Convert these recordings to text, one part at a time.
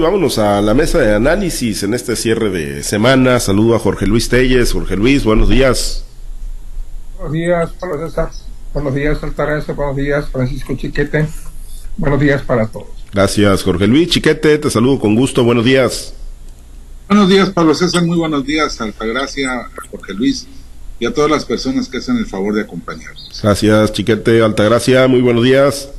Vámonos a la mesa de análisis en este cierre de semana. Saludo a Jorge Luis Telles. Jorge Luis, buenos días. Buenos días, Pablo César. Buenos días, Altagracia. Buenos días, Francisco Chiquete. Buenos días para todos. Gracias, Jorge Luis. Chiquete, te saludo con gusto. Buenos días. Buenos días, Pablo César. Muy buenos días, Altagracia, Jorge Luis y a todas las personas que hacen el favor de acompañarnos. Gracias, Chiquete. Altagracia, muy buenos días.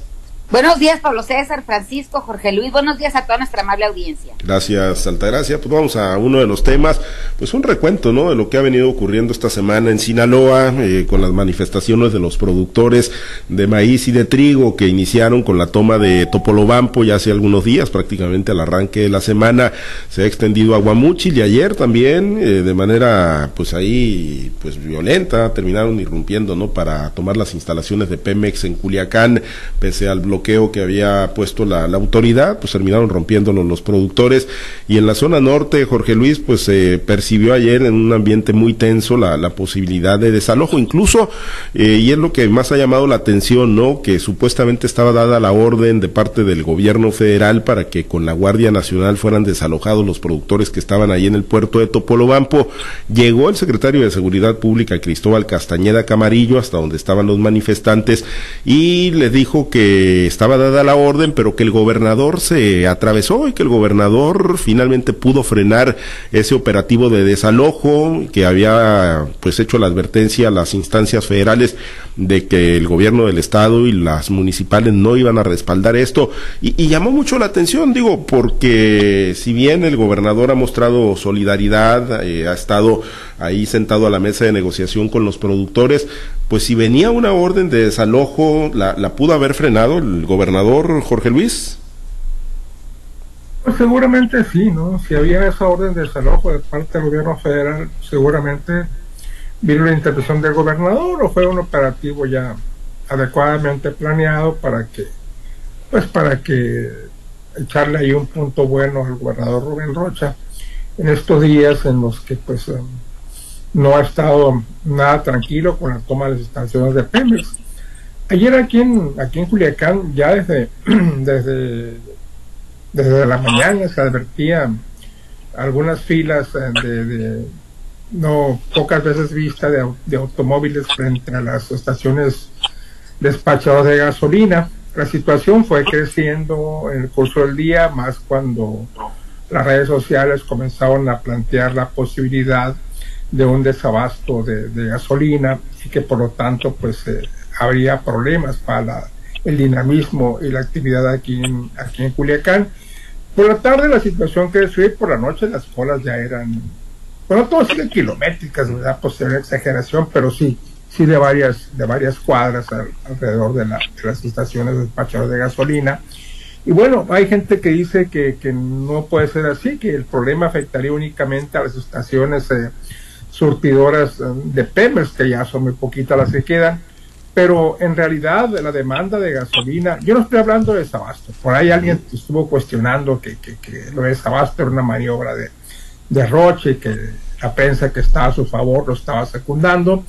Buenos días, Pablo César, Francisco, Jorge Luis. Buenos días a toda nuestra amable audiencia. Gracias, Altagracia. Pues vamos a uno de los temas, pues un recuento, ¿no? De lo que ha venido ocurriendo esta semana en Sinaloa, eh, con las manifestaciones de los productores de maíz y de trigo que iniciaron con la toma de Topolobampo ya hace algunos días, prácticamente al arranque de la semana. Se ha extendido a Guamuchil y ayer también, eh, de manera, pues ahí, pues violenta, terminaron irrumpiendo, ¿no? Para tomar las instalaciones de Pemex en Culiacán, pese al bloqueo que había puesto la, autoridad, pues terminaron rompiéndolo los productores. Y en la zona norte, Jorge Luis, pues se percibió ayer en un ambiente muy tenso la, la posibilidad de desalojo, incluso, eh, y es lo que más ha llamado la atención, ¿no? Que supuestamente estaba dada la orden de parte del gobierno federal para que con la Guardia Nacional fueran desalojados los productores que estaban ahí en el puerto de Topolobampo. Llegó el secretario de Seguridad Pública, Cristóbal Castañeda Camarillo, hasta donde estaban los manifestantes, y le dijo que estaba dada la orden, pero que el gobernador se atravesó y que el gobernador finalmente pudo frenar ese operativo de desalojo que había pues hecho la advertencia a las instancias federales de que el gobierno del estado y las municipales no iban a respaldar esto. Y, llamó mucho la atención, digo, porque si bien el gobernador ha mostrado solidaridad, eh, ha estado ahí sentado a la mesa de negociación con los productores, pues si venía una orden de desalojo, ¿la, la pudo haber frenado el gobernador Jorge Luis? Pues seguramente sí, ¿no? Si había esa orden de desalojo de parte del gobierno federal, seguramente vino la intervención del gobernador o fue un operativo ya adecuadamente planeado para que, pues para que echarle ahí un punto bueno al gobernador Rubén Rocha en estos días en los que pues no ha estado nada tranquilo con la toma de las instalaciones de Pemex. Ayer aquí en, aquí en Culiacán, ya desde, desde, desde la mañana se advertían algunas filas eh, de, no pocas veces vistas de, automóviles frente a las estaciones despachadas de gasolina. La situación fue creciendo en el curso del día, más cuando las redes sociales comenzaron a plantear la posibilidad de un desabasto de, gasolina y que por lo tanto pues eh, habría problemas para el dinamismo y la actividad aquí en, aquí en Culiacán. Por la tarde la situación creció y por la noche las colas ya eran, bueno, todas siguen kilométricas, ¿verdad? Pues una exageración, pero sí, sí de varias, de varias cuadras alrededor de, las estaciones despachadas de gasolina. Y bueno, hay gente que dice que, que, no puede ser así, que el problema afectaría únicamente a las estaciones eh, surtidoras eh, de Pemex, que ya son muy poquitas las que quedan, pero en realidad la demanda de gasolina, yo no estoy hablando de desabasto, por ahí alguien estuvo cuestionando que, que, lo de desabasto era una maniobra de, de Roche, que la prensa que estaba a su favor lo estaba secundando,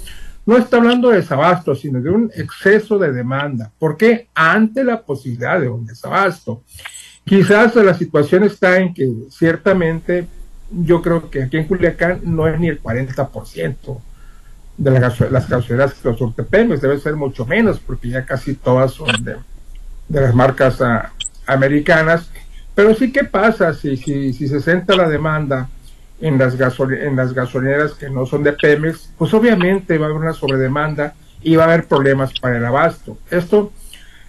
no está hablando de desabasto, sino de un exceso de demanda. ¿Por qué? Ante la posibilidad de un desabasto. Quizás la situación está en que ciertamente yo creo que aquí en Culiacán no es ni el 40% de las, las gasolineras los surte debe ser mucho menos, porque ya casi todas son de, las marcas ah, americanas. Pero sí, ¿qué pasa si, si, si se centra la demanda en las, en las gasolineras que no son de Pemex? Pues obviamente va a haber una sobredemanda y va a haber problemas para el abasto. Esto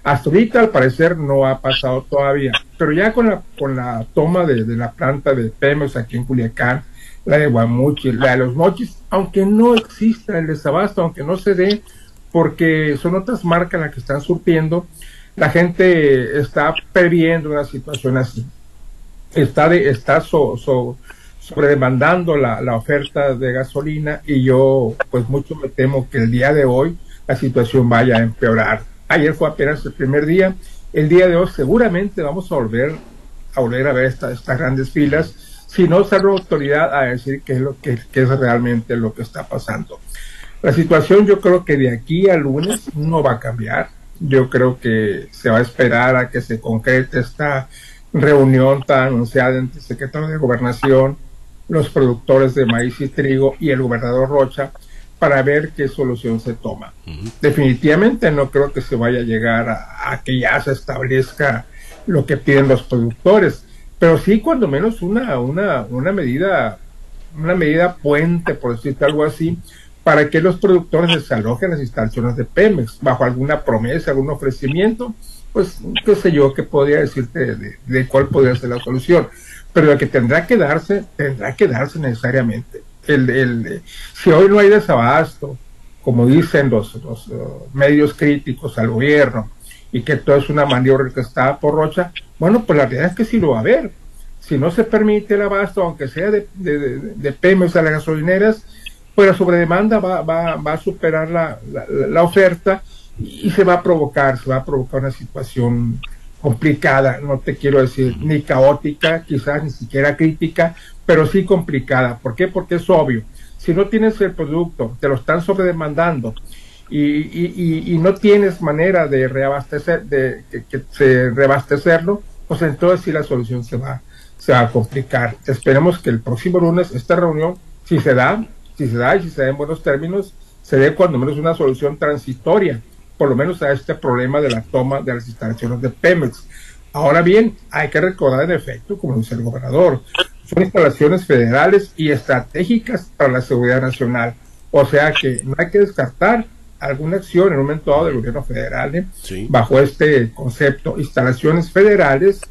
hasta ahorita al parecer no ha pasado todavía, pero ya con la, con la toma de, la planta de Pemex aquí en Culiacán, la de Guamuchi, la de los Mochis, aunque no exista el desabasto, aunque no se dé, porque son otras marcas las que están surtiendo, la gente está previendo una situación así. Está, de, está so, so, sobredemandando la, la oferta de gasolina y yo pues mucho me temo que el día de hoy la situación vaya a empeorar Ayer fue apenas el primer día. El día de hoy seguramente vamos a volver a volver a ver estas grandes filas, si no sale la autoridad a decir qué es lo que, es realmente lo que está pasando. La situación yo creo que de aquí al lunes no va a cambiar. Yo creo que se va a esperar a que se concrete esta reunión tan anunciada entre el secretario de Gobernación, los productores de maíz y trigo y el gobernador Rocha para ver qué solución se toma. Definitivamente no creo que se vaya a llegar a, a, que ya se establezca lo que piden los productores, pero sí cuando menos una, una, una medida, una medida puente, por decirte algo así, para que los productores desalojen las instalaciones de Pemex bajo alguna promesa, algún ofrecimiento, pues qué sé yo, qué podría decirte de, de cuál podría ser la solución. Pero la que tendrá que darse, tendrá que darse necesariamente el, el, si hoy no hay desabasto, como dicen los, los uh, medios críticos al gobierno, y que todo es una maniobra que está por Rocha, bueno, pues la realidad es que sí lo va a haber. Si no se permite el abasto, aunque sea de, de, de, de a las gasolineras, pues la sobredemanda va, va, va a superar la, la, la, oferta y se va a provocar, se va a provocar una situación complicada, no te quiero decir ni caótica, quizás ni siquiera crítica, pero sí complicada. ¿Por qué? Porque es obvio. Si no tienes el producto, te lo están sobredemandando y, y, y, no tienes manera de reabastecer, de que se reabastecerlo, pues entonces sí la solución se va, se va a complicar. Esperemos que el próximo lunes esta reunión, si se da, si se da y si se da en buenos términos, se dé cuando menos una solución transitoria por lo menos a este problema de la toma de las instalaciones de Pemex. Ahora bien, hay que recordar en efecto, como dice el gobernador, son instalaciones federales y estratégicas para la seguridad nacional. O sea que no hay que descartar alguna acción en un momento dado del gobierno federal ¿eh? sí. bajo este concepto, instalaciones federales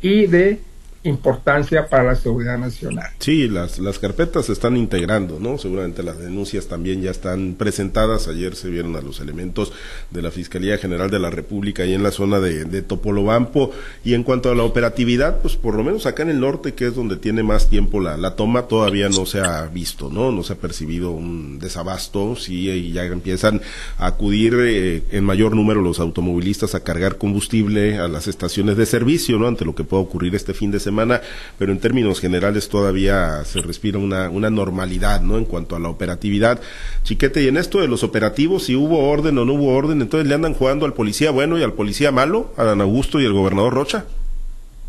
y de importancia para la seguridad nacional. Sí, las, las carpetas se están integrando, ¿no? Seguramente las denuncias también ya están presentadas. Ayer se vieron a los elementos de la Fiscalía General de la República ahí en la zona de, Topolobampo. Y en cuanto a la operatividad, pues por lo menos acá en el norte, que es donde tiene más tiempo la, la toma, todavía no se ha visto, ¿no? No se ha percibido un desabasto, sí, y ya empiezan a acudir eh, en mayor número los automovilistas a cargar combustible a las estaciones de servicio, ¿no? Ante lo que pueda ocurrir este fin de semana semana, pero en términos generales todavía se respira una, una normalidad, ¿no? En cuanto a la operatividad. Chiquete, y en esto de los operativos, si hubo orden o no hubo orden, entonces le andan jugando al policía bueno y al policía malo, a Dan Augusto y al gobernador Rocha.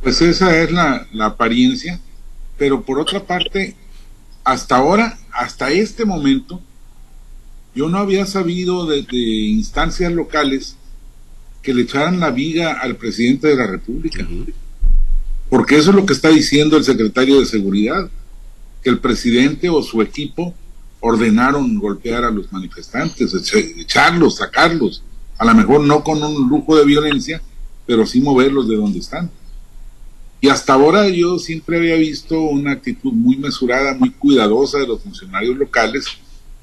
Pues esa es la, la apariencia, pero por otra parte, hasta ahora, hasta este momento, yo no había sabido de, de instancias locales que le echaran la viga al presidente de la República. Uh -huh porque eso es lo que está diciendo el secretario de Seguridad, que el presidente o su equipo ordenaron golpear a los manifestantes, echarlos, sacarlos, a lo mejor no con un lujo de violencia, pero sí moverlos de donde están. Y hasta ahora yo siempre había visto una actitud muy mesurada, muy cuidadosa de los funcionarios locales,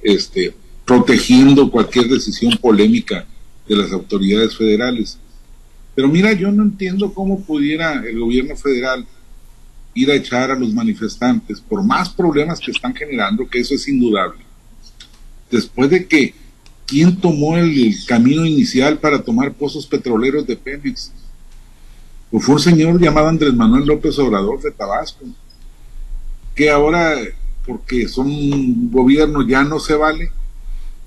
este, protegiendo cualquier decisión polémica de las autoridades federales. Pero mira, yo no entiendo cómo pudiera el gobierno federal ir a echar a los manifestantes por más problemas que están generando, que eso es indudable. Después de que, ¿quién tomó el camino inicial para tomar pozos petroleros de Pemex? Pues fue un señor llamado Andrés Manuel López Obrador de Tabasco, que ahora, porque son gobierno, ya no se vale,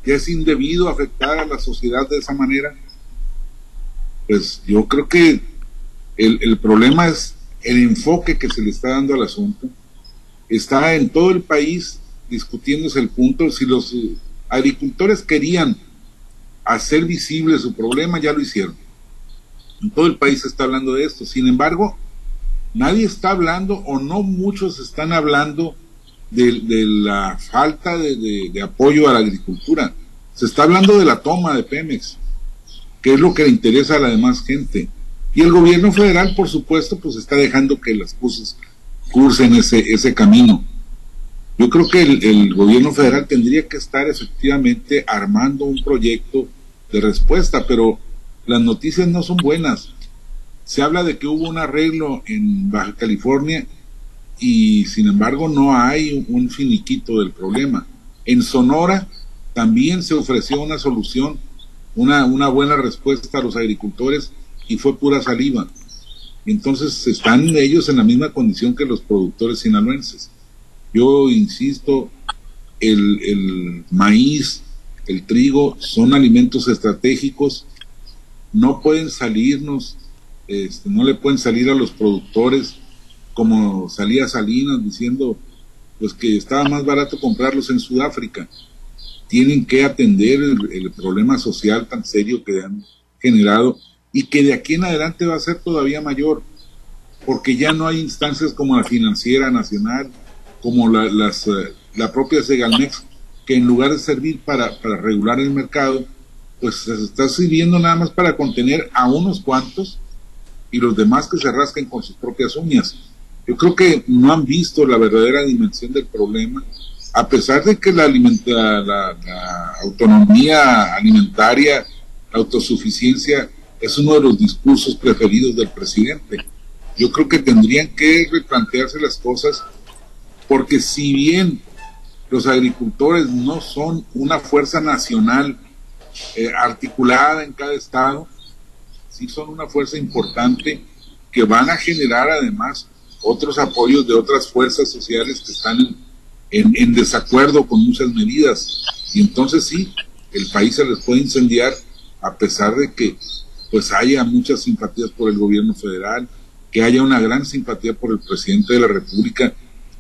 ya es indebido afectar a la sociedad de esa manera pues yo creo que el, el, problema es el enfoque que se le está dando al asunto. Está en todo el país discutiéndose el punto. Si los agricultores querían hacer visible su problema, ya lo hicieron. En todo el país se está hablando de esto. Sin embargo, nadie está hablando o no muchos están hablando de, de la falta de, de apoyo a la agricultura. Se está hablando de la toma de Pemex que es lo que le interesa a la demás gente. Y el gobierno federal, por supuesto, pues está dejando que las cosas cursen ese, ese camino. Yo creo que el, el gobierno federal tendría que estar efectivamente armando un proyecto de respuesta, pero las noticias no son buenas. Se habla de que hubo un arreglo en Baja California y sin embargo no hay un finiquito del problema. En Sonora también se ofreció una solución una, una buena respuesta a los agricultores y fue pura saliva. Entonces están ellos en la misma condición que los productores sinaloenses. Yo insisto, el, el maíz, el trigo son alimentos estratégicos, no pueden salirnos este, no le pueden salir a los productores como salía Salinas diciendo pues que estaba más barato comprarlos en Sudáfrica. Tienen que atender el, problema social tan serio que han generado y que de aquí en adelante va a ser todavía mayor, porque ya no hay instancias como la financiera nacional, como la, las, eh, la propia Segalmex, que en lugar de servir para, para regular el mercado, pues se está sirviendo nada más para contener a unos cuantos y los demás que se rasquen con sus propias uñas. Yo creo que no han visto la verdadera dimensión del problema, a pesar de que la, la, autonomía alimentaria, la autosuficiencia, es uno de los discursos preferidos del presidente. Yo creo que tendrían que replantearse las cosas, porque si bien los agricultores no son una fuerza nacional eh, articulada en cada estado, sí son una fuerza importante que van a generar además otros apoyos de otras fuerzas sociales que están en, en, desacuerdo con muchas medidas. Y entonces sí, el país se les puede incendiar a pesar de que pues haya muchas simpatías por el gobierno federal, que haya una gran simpatía por el presidente de la República.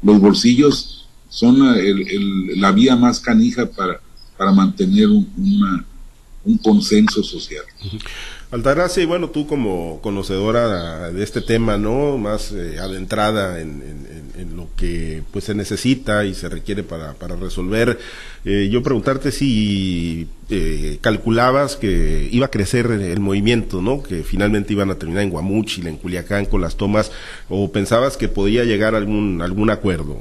Los bolsillos son el, la vía más canija para, para mantener un consenso social. Altagracia, y bueno, tú como conocedora de este tema, ¿no? Más eh, adentrada en, lo que pues se necesita y se requiere para, para resolver, eh, yo preguntarte si eh, calculabas que iba a crecer el movimiento, ¿no? Que finalmente iban a terminar en Guamuchil, en Culiacán con las tomas, o pensabas que podía llegar a algún, algún acuerdo.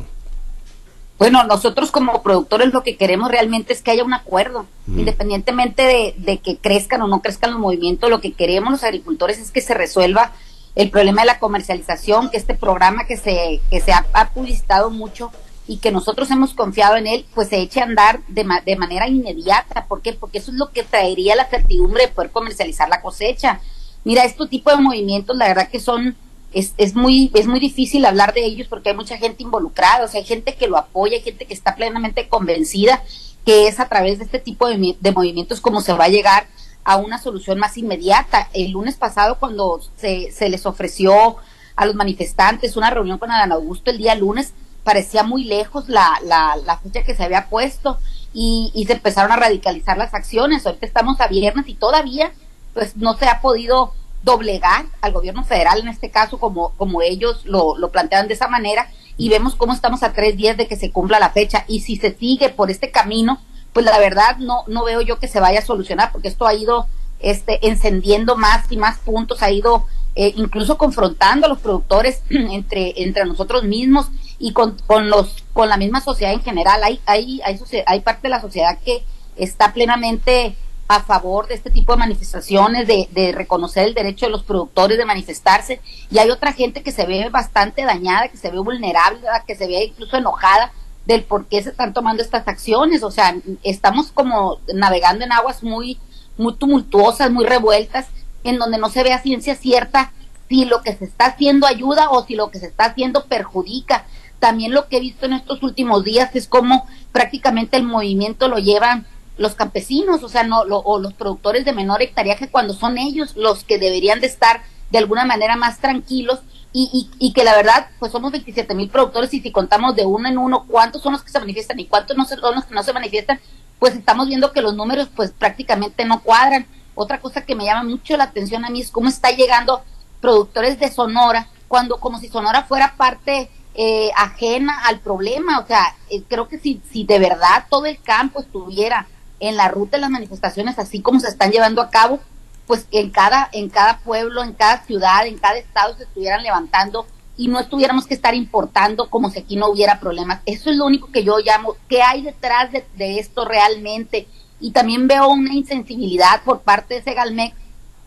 Bueno, nosotros como productores lo que queremos realmente es que haya un acuerdo, independientemente de, que crezcan o no crezcan los movimientos, lo que queremos los agricultores es que se resuelva el problema de la comercialización, que este programa que se, que se ha, publicitado mucho y que nosotros hemos confiado en él, pues se eche a andar de, de manera inmediata. ¿Por qué? Porque eso es lo que traería la certidumbre de poder comercializar la cosecha. Mira, este tipo de movimientos, la verdad que son es, es, muy, es muy difícil hablar de ellos porque hay mucha gente involucrada, o sea, hay gente que lo apoya, hay gente que está plenamente convencida que es a través de este tipo de, de movimientos como se va a llegar a una solución más inmediata. El lunes pasado, cuando se, se les ofreció a los manifestantes una reunión con Adán Augusto el día lunes, parecía muy lejos la, la, la fecha que se había puesto y, y se empezaron a radicalizar las acciones. Ahorita estamos a viernes y todavía pues no se ha podido doblegar al gobierno federal en este caso como, como ellos lo, lo plantean de esa manera y vemos cómo estamos a tres días de que se cumpla la fecha y si se sigue por este camino pues la verdad no, no veo yo que se vaya a solucionar porque esto ha ido este, encendiendo más y más puntos, ha ido eh, incluso confrontando a los productores entre, entre nosotros mismos y con, con, los, con la misma sociedad en general. Hay, hay, hay, hay parte de la sociedad que está plenamente a favor de este tipo de manifestaciones, de, de, reconocer el derecho de los productores de manifestarse, y hay otra gente que se ve bastante dañada, que se ve vulnerable, que se ve incluso enojada del por qué se están tomando estas acciones, o sea, estamos como navegando en aguas muy, muy tumultuosas, muy revueltas, en donde no se ve a ciencia cierta si lo que se está haciendo ayuda o si lo que se está haciendo perjudica. También lo que he visto en estos últimos días es como prácticamente el movimiento lo llevan los campesinos, o sea, no, o los productores de menor hectareaje, cuando son ellos los que deberían de estar de alguna manera más tranquilos y, y, que la verdad, pues somos 27 mil productores y si contamos de uno en uno cuántos son los que se manifiestan y cuántos no son los que no se manifiestan, pues estamos viendo que los números pues prácticamente no cuadran. Otra cosa que me llama mucho la atención a mí es cómo está llegando productores de Sonora, cuando como si Sonora fuera parte eh, ajena al problema. O sea, eh, creo que si, si de verdad todo el campo estuviera en la ruta de las manifestaciones, así como se están llevando a cabo, pues en cada, en cada pueblo, en cada ciudad, en cada estado se estuvieran levantando y no estuviéramos que estar importando como si aquí no hubiera problemas. Eso es lo único que yo llamo, ¿qué hay detrás de, esto realmente? Y también veo una insensibilidad por parte de Segalmex,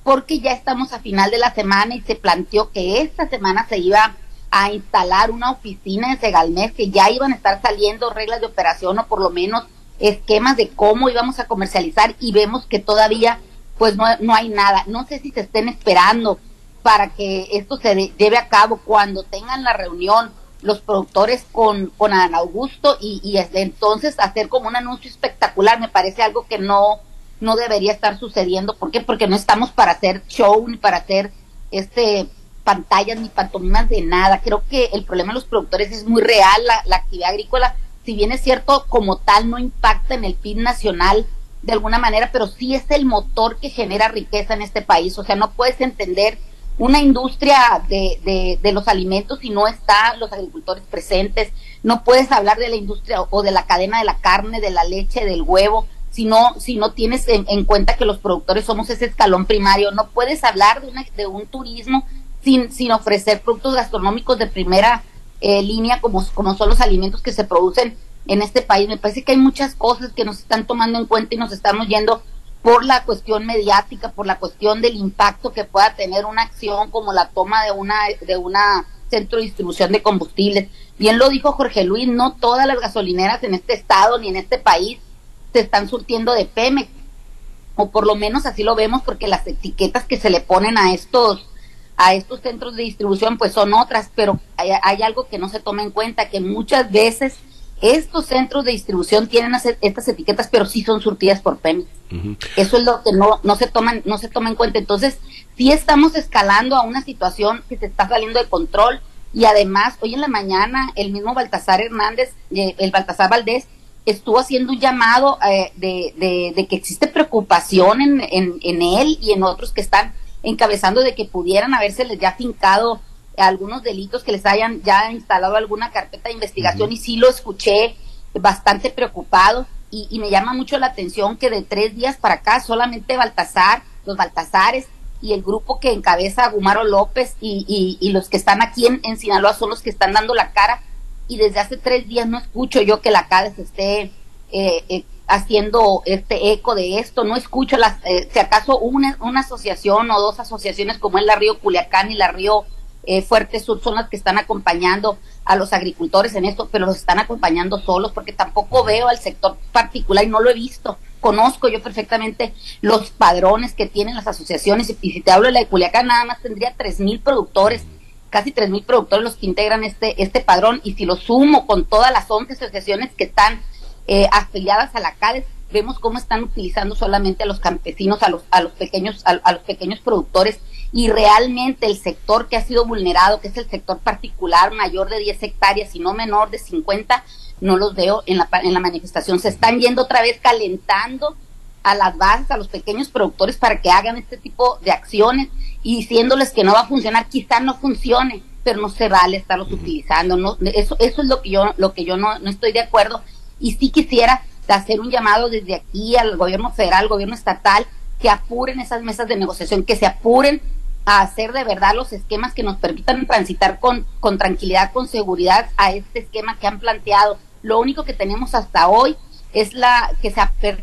porque ya estamos a final de la semana y se planteó que esta semana se iba a instalar una oficina en Segalmex, que ya iban a estar saliendo reglas de operación o por lo menos esquemas de cómo íbamos a comercializar y vemos que todavía pues no, no hay nada. No sé si se estén esperando para que esto se lleve a cabo cuando tengan la reunión los productores con, con Adán Augusto y, y entonces hacer como un anuncio espectacular me parece algo que no, no debería estar sucediendo. ¿Por qué? Porque no estamos para hacer show ni para hacer este pantallas ni pantomimas de nada. Creo que el problema de los productores es muy real. La, actividad agrícola, si bien es cierto, como tal no impacta en el PIB nacional de alguna manera, pero sí es el motor que genera riqueza en este país. O sea, no puedes entender una industria de, de, de los alimentos si no están los agricultores presentes. No puedes hablar de la industria o de la cadena de la carne, de la leche, del huevo, si no, si no tienes en, cuenta que los productores somos ese escalón primario. No puedes hablar de, una, de un turismo sin, sin ofrecer productos gastronómicos de primera eh, línea como, como son los alimentos que se producen en este país. Me parece que hay muchas cosas que nos están tomando en cuenta y nos estamos yendo por la cuestión mediática, por la cuestión del impacto que pueda tener una acción como la toma de una de una centro de distribución de combustibles. Bien lo dijo Jorge Luis, no todas las gasolineras en este estado ni en este país se están surtiendo de Pemex, o por lo menos así lo vemos porque las etiquetas que se le ponen a estos a estos centros de distribución pues son otras, pero hay, algo que no se toma en cuenta, que muchas veces estos centros de distribución tienen estas etiquetas, pero sí son surtidas por Pemex. Eso es lo que no, no se toman, no se toma en cuenta. Entonces, sí estamos escalando a una situación que se está saliendo de control y además, hoy en la mañana, el mismo Baltasar Hernández, eh, el Baltasar Valdés, estuvo haciendo un llamado eh, de, de, que existe preocupación en, en, en él y en otros que están encabezando de que pudieran habérseles ya fincado algunos delitos que les hayan ya instalado alguna carpeta de investigación y sí lo escuché bastante preocupado y, me llama mucho la atención que de tres días para acá solamente Baltasar, los Baltasares y el grupo que encabeza Gumaro López y, y, los que están aquí en, en, Sinaloa son los que están dando la cara y desde hace tres días no escucho yo que la CADES esté eh, eh, haciendo este eco de esto, no escucho las, eh, si acaso una, una asociación o dos asociaciones como es la Río Culiacán y la Río eh, Fuerte Sur son las que están acompañando a los agricultores en esto, pero los están acompañando solos porque tampoco veo al sector particular y no lo he visto. Conozco yo perfectamente los padrones que tienen las asociaciones y, si te hablo de la de Culiacán nada más tendría tres mil productores casi tres mil productores los que integran este, este padrón y si lo sumo con todas las 11 asociaciones que están eh, afiliadas a la CADES, vemos cómo están utilizando solamente a los campesinos, a los, a los pequeños, a, los pequeños productores y realmente el sector que ha sido vulnerado, que es el sector particular mayor de 10 hectáreas y no menor de 50, no los veo en la, en la manifestación. Se están yendo otra vez calentando a las bases, a los pequeños productores para que hagan este tipo de acciones y diciéndoles que no va a funcionar, quizá no funcione, pero no se vale estarlos utilizando. No, eso, eso es lo que yo, lo que yo no, no estoy de acuerdo y sí quisiera hacer un llamado desde aquí al gobierno federal, al gobierno estatal, que apuren esas mesas de negociación, que se apuren a hacer de verdad los esquemas que nos permitan transitar con, con tranquilidad, con seguridad a este esquema que han planteado. Lo único que tenemos hasta hoy es la que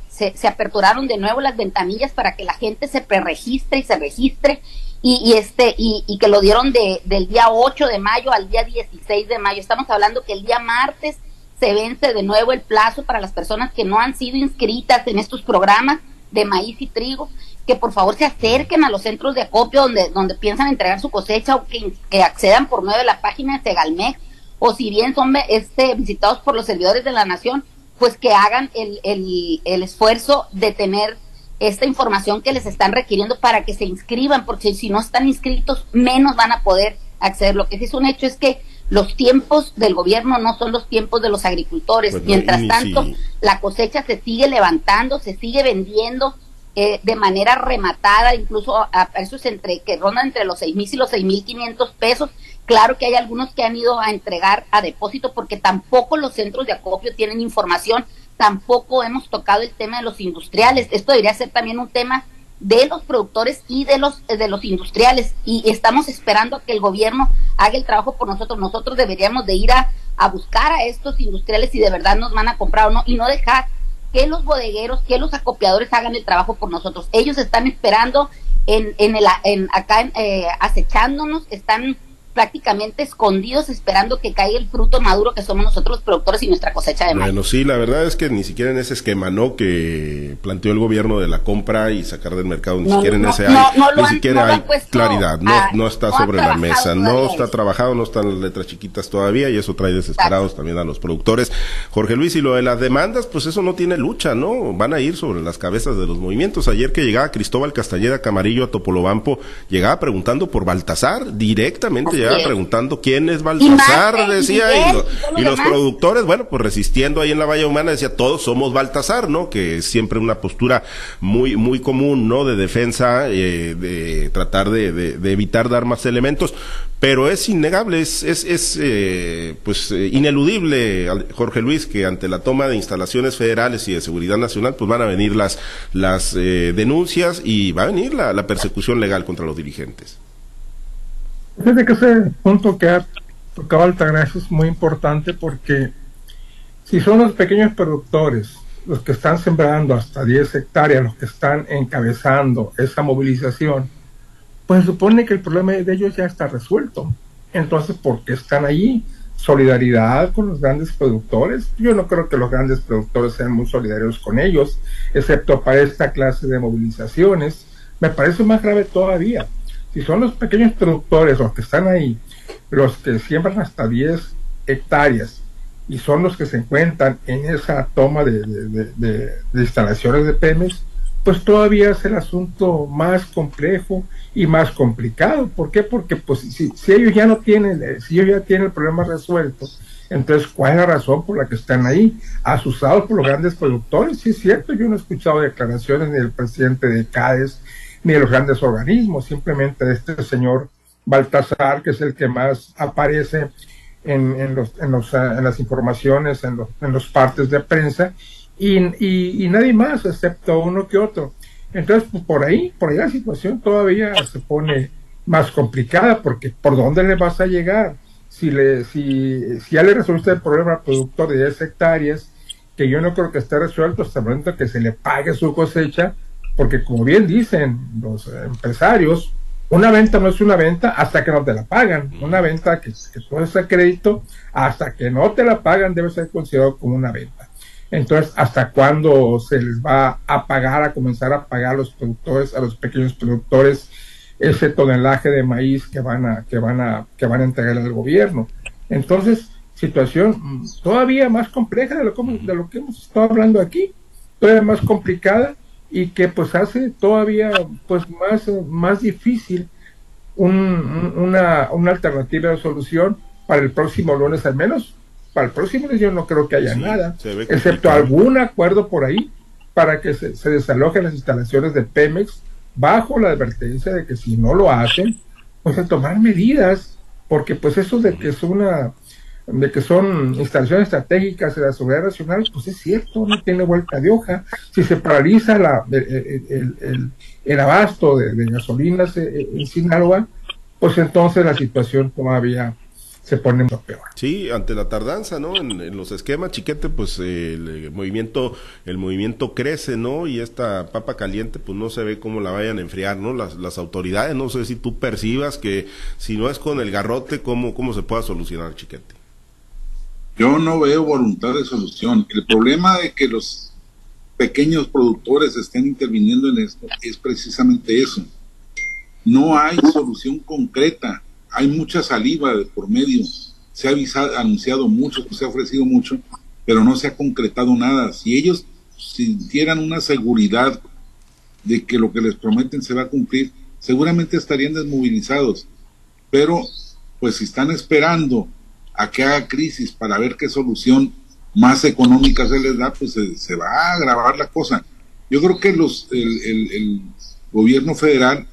se, se, aperturaron de nuevo las ventanillas para que la gente se preregistre y se registre y, y este y, y, que lo dieron de, del día 8 de mayo al día 16 de mayo. Estamos hablando que el día martes se vence de nuevo el plazo para las personas que no han sido inscritas en estos programas de maíz y trigo, que por favor se acerquen a los centros de acopio donde, donde piensan entregar su cosecha o que, accedan por medio de la página de Segalmex, o si bien son este, visitados por los servidores de la nación, pues que hagan el, el, el esfuerzo de tener esta información que les están requiriendo para que se inscriban, porque si no están inscritos, menos van a poder acceder. Lo que sí es un hecho es que los tiempos del gobierno no son los tiempos de los agricultores. Pues Mientras tanto, la cosecha se sigue levantando, se sigue vendiendo eh, de manera rematada, incluso a, precios entre que rondan entre los seis mil y los seis mil quinientos pesos. Claro que hay algunos que han ido a entregar a depósito porque tampoco los centros de acopio tienen información, tampoco hemos tocado el tema de los industriales. Esto debería ser también un tema de los productores y de los de los industriales y estamos esperando que el gobierno haga el trabajo por nosotros. Nosotros deberíamos de ir a, a buscar a estos industriales si de verdad nos van a comprar o no y no dejar que los bodegueros, que los acopiadores hagan el trabajo por nosotros. Ellos están esperando en, en el, en, acá eh, acechándonos, están prácticamente escondidos esperando que caiga el fruto maduro que somos nosotros los productores y nuestra cosecha de maíz. Bueno, sí, la verdad es que ni siquiera en ese esquema, ¿no? Que planteó el gobierno de la compra y sacar del mercado, ni siquiera en ese hay, ni siquiera hay claridad, no, no está sobre la mesa, no está trabajado, no están las letras chiquitas todavía y eso trae desesperados también a los productores. Jorge Luis, y lo de las demandas, pues eso no tiene lucha, ¿no? Van a ir sobre las cabezas de los movimientos. Ayer que llegaba Cristóbal Castañeda Camarillo a Topolobampo, llegaba preguntando por Baltasar, directamente preguntando quién es Baltasar, decía, y, los productores, bueno, pues resistiendo ahí en la Valla Humana, decía, todos somos Baltasar, ¿no? Que es siempre una postura muy, muy común, ¿no? De defensa, eh, de tratar de, de, evitar dar más elementos, pero es innegable, es, es, es eh, pues eh, ineludible, Jorge Luis, que ante la toma de instalaciones federales y de seguridad nacional, pues van a venir las, las denuncias y va a venir la, la persecución legal contra los dirigentes. Fíjate que ese punto que ha tocado Altagracia es muy importante porque si son los pequeños productores los que están sembrando hasta 10 hectáreas, los que están encabezando esa movilización, pues supone que el problema de ellos ya está resuelto. Entonces, ¿por qué están allí? Solidaridad con los grandes productores. Yo no creo que los grandes productores sean muy solidarios con ellos, excepto para esta clase de movilizaciones. Me parece más grave todavía si son los pequeños productores los que están ahí, los que siembran hasta 10 hectáreas y son los que se encuentran en esa toma de, instalaciones de Pemex, pues todavía es el asunto más complejo y más complicado. ¿Por qué? Porque pues si, si ellos ya no tienen, si ellos ya tienen el problema resuelto, entonces ¿cuál es la razón por la que están ahí? Asusados por los grandes productores. Sí es cierto, yo no he escuchado declaraciones del presidente de CADES ni de los grandes organismos, simplemente este señor Baltasar, que es el que más aparece en, en, los, en, los, en las informaciones, en los, en los partes de prensa, y, y, nadie más, excepto uno que otro. Entonces, pues, por ahí, por ahí la situación todavía se pone más complicada, porque ¿por dónde le vas a llegar? Si, le, si, si ya le resuelve el problema al productor de 10 hectáreas, que yo no creo que esté resuelto hasta el momento que se le pague su cosecha, porque como bien dicen los empresarios, una venta no es una venta hasta que no te la pagan. Una venta que, que tú haces crédito, hasta que no te la pagan, debe ser considerado como una venta. Entonces, ¿hasta cuándo se les va a pagar, a comenzar a pagar a los productores, a los pequeños productores, ese tonelaje de maíz que van a, que van a, que van a entregar al gobierno? Entonces, situación todavía más compleja de lo, de lo que hemos estado hablando aquí, todavía más complicada y que pues hace todavía pues más, más difícil una, una alternativa de solución para el próximo lunes al menos. Para el próximo lunes yo no creo que haya nada, excepto algún acuerdo por ahí para que se, se desalojen las instalaciones de Pemex bajo la advertencia de que si no lo hacen, pues a tomar medidas, porque pues eso de que es una de que son instalaciones estratégicas de la seguridad nacional, pues es cierto, no tiene vuelta de hoja. Si se paraliza la, el, abasto de, gasolinas en Sinaloa, pues entonces la situación todavía se pone mucho peor. Sí, ante la tardanza, ¿no? En, los esquemas, chiquete, pues el, movimiento, el movimiento crece, ¿no? Y esta papa caliente, pues no se ve cómo la vayan a enfriar, ¿no? Las, las autoridades, no sé si tú percibas que si no es con el garrote, cómo, cómo se pueda solucionar, chiquete. Yo no veo voluntad de solución. El problema de que los pequeños productores estén interviniendo en esto es precisamente eso. No hay solución concreta. Hay mucha saliva de por medio. Se ha anunciado mucho, se ha ofrecido mucho, pero no se ha concretado nada. Si ellos sintieran una seguridad de que lo que les prometen se va a cumplir, seguramente estarían desmovilizados. Pero, pues si están esperando a que haga crisis para ver qué solución más económica se les da, pues se, va a agravar la cosa. Yo creo que los, el, gobierno federal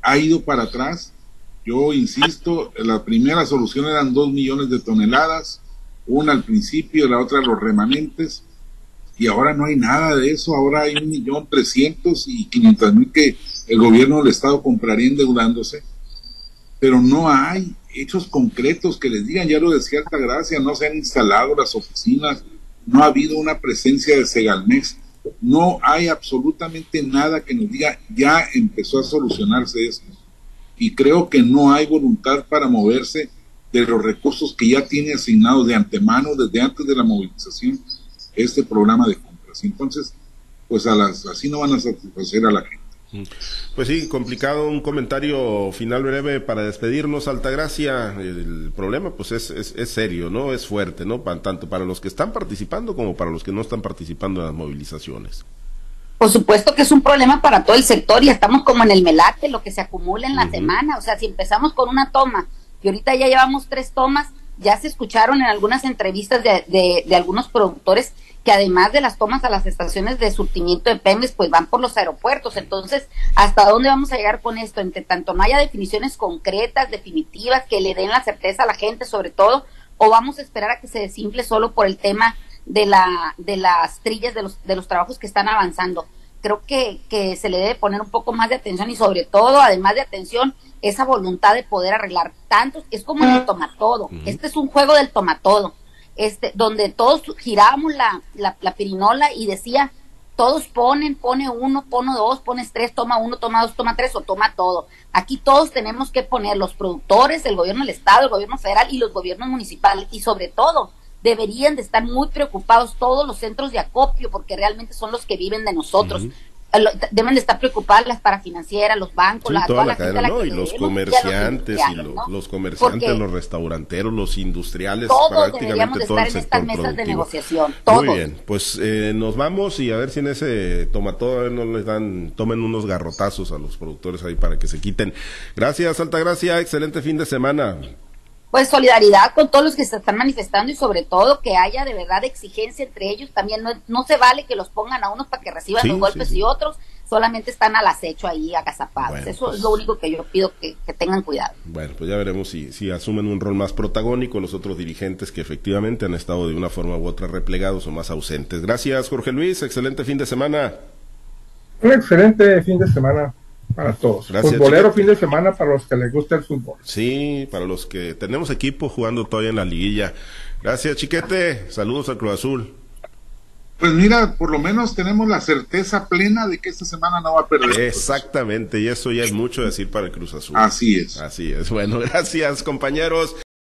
ha ido para atrás. Yo insisto, la primera solución eran dos millones de toneladas, una al principio, la otra los remanentes, y ahora no hay nada de eso, ahora hay un millón trescientos y quinientos mil que el gobierno del estado compraría endeudándose, pero no hay hechos concretos que les digan, ya lo decía Gracia, no se han instalado las oficinas, no ha habido una presencia de Segalmex, no hay absolutamente nada que nos diga, ya empezó a solucionarse esto. y creo que no hay voluntad para moverse de los recursos que ya tiene asignados de antemano desde antes de la movilización este programa de compras. Entonces, pues a las, así no van a satisfacer a la gente. Pues sí, complicado un comentario final breve para despedirnos, Altagracia. El problema pues es, es, es serio, ¿no? Es fuerte, ¿no? tanto para los que están participando como para los que no están participando en las movilizaciones. Por supuesto que es un problema para todo el sector y estamos como en el melate, lo que se acumula en la semana. O sea, si empezamos con una toma y ahorita ya llevamos tres tomas, ya se escucharon en algunas entrevistas de, de, algunos productores que además de las tomas a las estaciones de surtimiento de Pemex, pues van por los aeropuertos. Entonces, ¿hasta dónde vamos a llegar con esto? Entre tanto no haya definiciones concretas, definitivas, que le den la certeza a la gente sobre todo, o vamos a esperar a que se desinfle solo por el tema de la de las trillas de los de los trabajos que están avanzando. Creo que, que se le debe poner un poco más de atención y sobre todo, además de atención, esa voluntad de poder arreglar tantos, es como el tomatodo. Este es un juego del tomatodo este, donde todos girábamos la, la, la, pirinola y decía, todos ponen, pone uno, pone dos, pones tres, toma uno, toma dos, toma tres o toma todo. Aquí todos tenemos que poner los productores, el gobierno del Estado, el gobierno federal y los gobiernos municipales y sobre todo deberían de estar muy preocupados todos los centros de acopio porque realmente son los que viven de nosotros deben de estar preocupadas las parafinancieras, los bancos, la, toda, la, cadena, ¿no? y los comerciantes, y los, comerciantes, los restauranteros, los industriales, todos deberíamos de estar en estas mesas de negociación. Todos. Muy bien, pues eh, nos vamos y a ver si en ese tomatodo no les dan, tomen unos garrotazos a los productores ahí para que se quiten. Gracias, Altagracia, excelente fin de semana pues solidaridad con todos los que se están manifestando y sobre todo que haya de verdad exigencia entre ellos. También no, no se vale que los pongan a unos para que reciban los golpes y otros solamente están al acecho ahí agazapados. Eso es pues lo único que yo pido que, tengan cuidado. Bueno, pues ya veremos si, si asumen un rol más protagónico los otros dirigentes que efectivamente han estado de una forma u otra replegados o más ausentes. Gracias, Jorge Luis. Excelente fin de semana. Un excelente fin de semana para todos. Gracias, Futbolero fin de semana para los que les gusta el fútbol. Sí, para los que tenemos equipo jugando todavía en la liguilla. Gracias, Chiquete. Saludos al Cruz Azul. Pues mira, por lo menos tenemos la certeza plena de que esta semana no va a perder. Exactamente, y eso ya es mucho decir para el Cruz Azul. Así es. Así es. Bueno, gracias, compañeros.